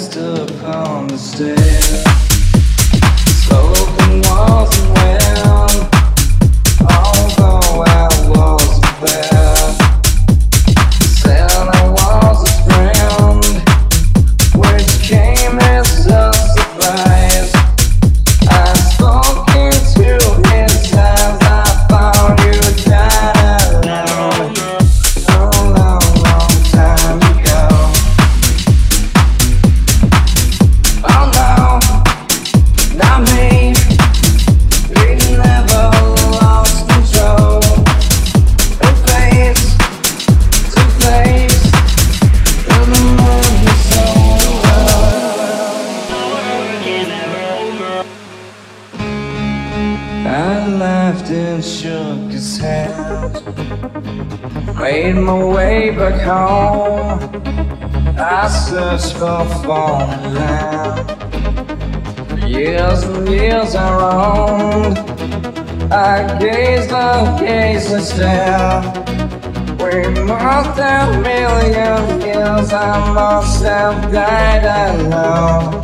missed upon the stairs. Walls and although I wasn't there. Was came Made my way back home. I searched for foreign land. Years and years I roamed. I gazed and gazed and stared. We must have million years. I must have died alone.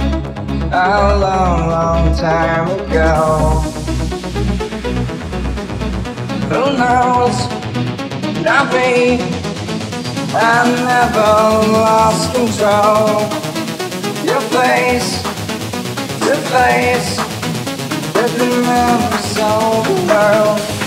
A long, long time ago. Who knows? Not me. I never lost control. Your face to face the members of the world.